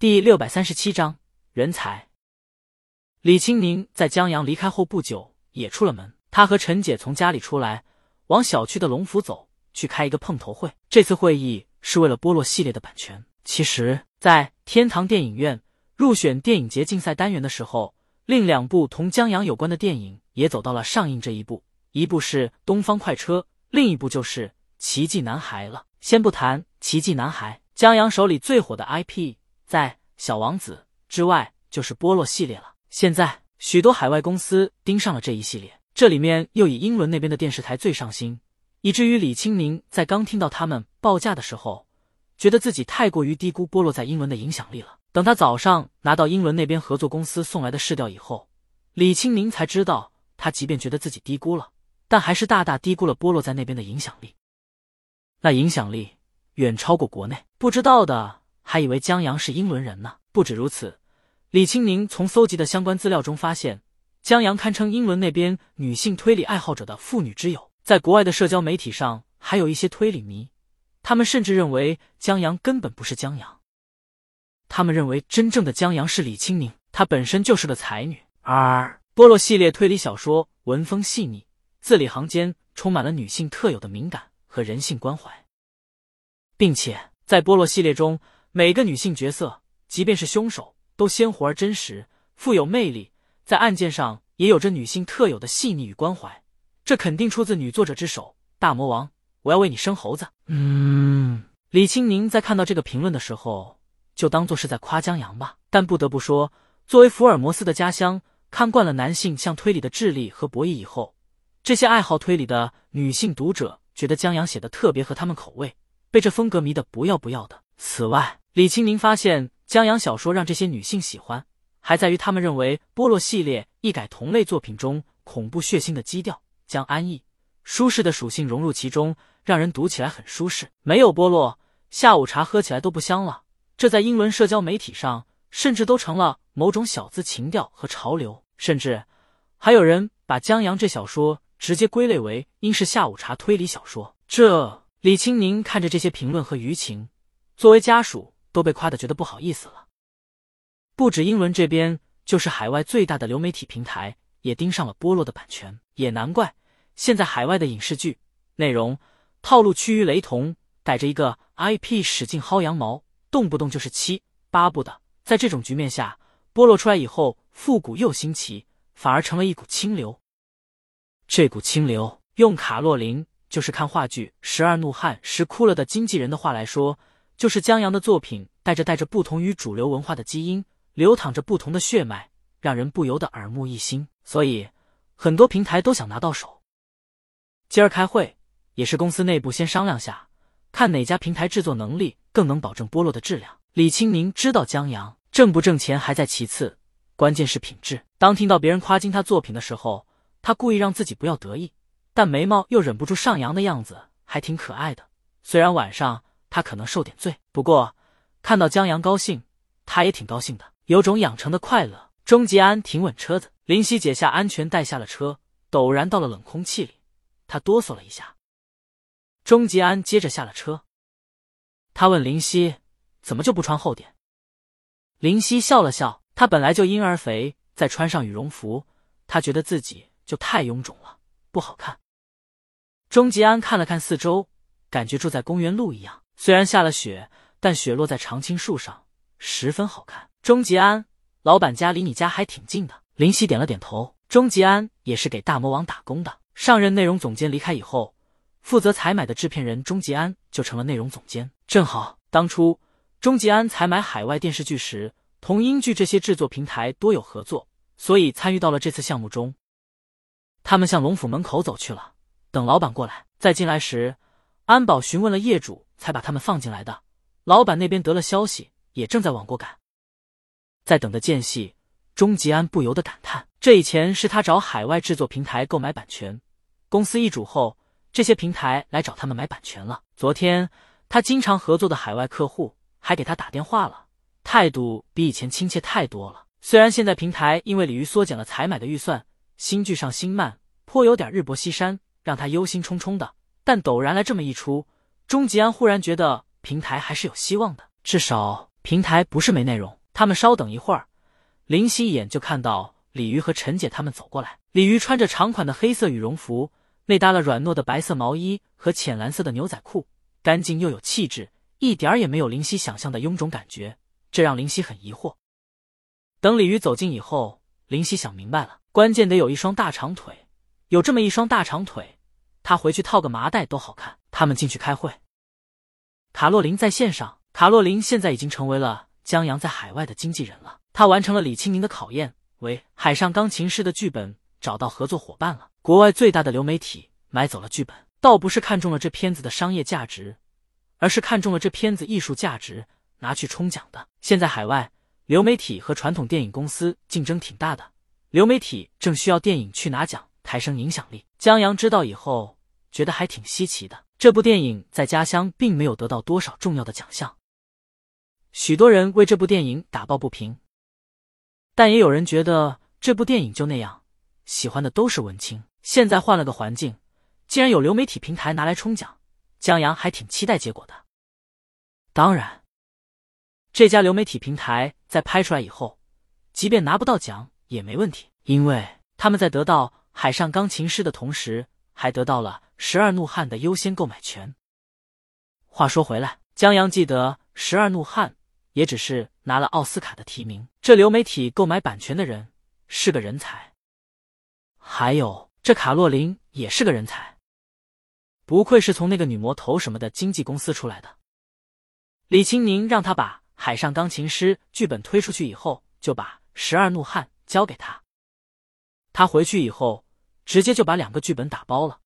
第六百三十七章人才。李青宁在江阳离开后不久也出了门，他和陈姐从家里出来，往小区的龙府走去开一个碰头会。这次会议是为了波洛系列的版权。其实，在天堂电影院入选电影节竞赛单元的时候，另两部同江阳有关的电影也走到了上映这一步，一部是《东方快车》，另一部就是《奇迹男孩》了。先不谈《奇迹男孩》，江阳手里最火的 IP 在《小王子》之外就是波洛系列了。现在许多海外公司盯上了这一系列，这里面又以英伦那边的电视台最上心，以至于李清明在刚听到他们报价的时候，觉得自己太过于低估波洛在英伦的影响力了。等他早上拿到英伦那边合作公司送来的试调以后，李清明才知道，他即便觉得自己低估了，但还是大大低估了波洛在那边的影响力。那影响力远超过国内，不知道的还以为江阳是英伦人呢。不止如此，李青宁从搜集的相关资料中发现，江阳堪称英伦那边女性推理爱好者的妇女之友。在国外的社交媒体上，还有一些推理迷，他们甚至认为江阳根本不是江阳，他们认为真正的江阳是李青宁，她本身就是个才女。而波洛系列推理小说文风细腻，字里行间充满了女性特有的敏感。和人性关怀，并且在波洛系列中，每个女性角色，即便是凶手，都鲜活而真实，富有魅力，在案件上也有着女性特有的细腻与关怀。这肯定出自女作者之手。大魔王，我要为你生猴子。嗯，李青宁在看到这个评论的时候，就当做是在夸江阳吧。但不得不说，作为福尔摩斯的家乡，看惯了男性向推理的智力和博弈以后，这些爱好推理的女性读者。觉得江阳写的特别合他们口味，被这风格迷得不要不要的。此外，李清宁发现江阳小说让这些女性喜欢，还在于他们认为波洛系列一改同类作品中恐怖血腥的基调，将安逸舒适的属性融入其中，让人读起来很舒适。没有波洛，下午茶喝起来都不香了。这在英伦社交媒体上，甚至都成了某种小资情调和潮流，甚至还有人把江阳这小说。直接归类为英式下午茶推理小说。这李青宁看着这些评论和舆情，作为家属都被夸的觉得不好意思了。不止英伦这边，就是海外最大的流媒体平台也盯上了波洛的版权。也难怪，现在海外的影视剧内容套路趋于雷同，逮着一个 IP 使劲薅羊毛，动不动就是七八部的。在这种局面下，波洛出来以后，复古又新奇，反而成了一股清流。这股清流，用卡洛琳就是看话剧《十二怒汉》时哭了的经纪人的话来说，就是江阳的作品带着带着不同于主流文化的基因，流淌着不同的血脉，让人不由得耳目一新。所以很多平台都想拿到手。今儿开会也是公司内部先商量下，看哪家平台制作能力更能保证菠萝的质量。李清明知道江阳挣不挣钱还在其次，关键是品质。当听到别人夸金他作品的时候。他故意让自己不要得意，但眉毛又忍不住上扬的样子还挺可爱的。虽然晚上他可能受点罪，不过看到江阳高兴，他也挺高兴的，有种养成的快乐。钟吉安停稳车子，林夕解下安全带下了车，陡然到了冷空气里，他哆嗦了一下。钟吉安接着下了车，他问林夕：“怎么就不穿厚点？”林夕笑了笑，他本来就婴儿肥，再穿上羽绒服，他觉得自己。就太臃肿了，不好看。钟吉安看了看四周，感觉住在公园路一样。虽然下了雪，但雪落在常青树上，十分好看。钟吉安，老板家离你家还挺近的。林夕点了点头。钟吉安也是给大魔王打工的。上任内容总监离开以后，负责采买的制片人钟吉安就成了内容总监。正好当初钟吉安采买海外电视剧时，同英剧这些制作平台多有合作，所以参与到了这次项目中。他们向龙府门口走去了。等老板过来再进来时，安保询问了业主，才把他们放进来的。老板那边得了消息，也正在往过赶。在等的间隙，钟吉安不由得感叹：这以前是他找海外制作平台购买版权，公司易主后，这些平台来找他们买版权了。昨天他经常合作的海外客户还给他打电话了，态度比以前亲切太多了。虽然现在平台因为鲤鱼缩减了采买的预算。新剧上新慢，颇有点日薄西山，让他忧心忡忡的。但陡然来这么一出，钟吉安忽然觉得平台还是有希望的，至少平台不是没内容。他们稍等一会儿，林夕一眼就看到李鱼和陈姐他们走过来。李鱼穿着长款的黑色羽绒服，内搭了软糯的白色毛衣和浅蓝色的牛仔裤，干净又有气质，一点儿也没有林夕想象的臃肿感觉，这让林夕很疑惑。等李鱼走近以后，林夕想明白了，关键得有一双大长腿，有这么一双大长腿，他回去套个麻袋都好看。他们进去开会，卡洛琳在线上。卡洛琳现在已经成为了江阳在海外的经纪人了。他完成了李清宁的考验，为《海上钢琴师》的剧本找到合作伙伴了。国外最大的流媒体买走了剧本，倒不是看中了这片子的商业价值，而是看中了这片子艺术价值，拿去冲奖的。现在海外流媒体和传统电影公司竞争挺大的，流媒体正需要电影去拿奖，抬升影响力。江阳知道以后，觉得还挺稀奇的。这部电影在家乡并没有得到多少重要的奖项，许多人为这部电影打抱不平，但也有人觉得这部电影就那样，喜欢的都是文青。现在换了个环境，既然有流媒体平台拿来冲奖，江阳还挺期待结果的。当然，这家流媒体平台在拍出来以后，即便拿不到奖也没问题，因为他们在得到《海上钢琴师》的同时。还得到了《十二怒汉》的优先购买权。话说回来，江阳记得《十二怒汉》也只是拿了奥斯卡的提名。这流媒体购买版权的人是个人才，还有这卡洛琳也是个人才，不愧是从那个女魔头什么的经纪公司出来的。李青宁让他把《海上钢琴师》剧本推出去以后，就把《十二怒汉》交给他。他回去以后。直接就把两个剧本打包了。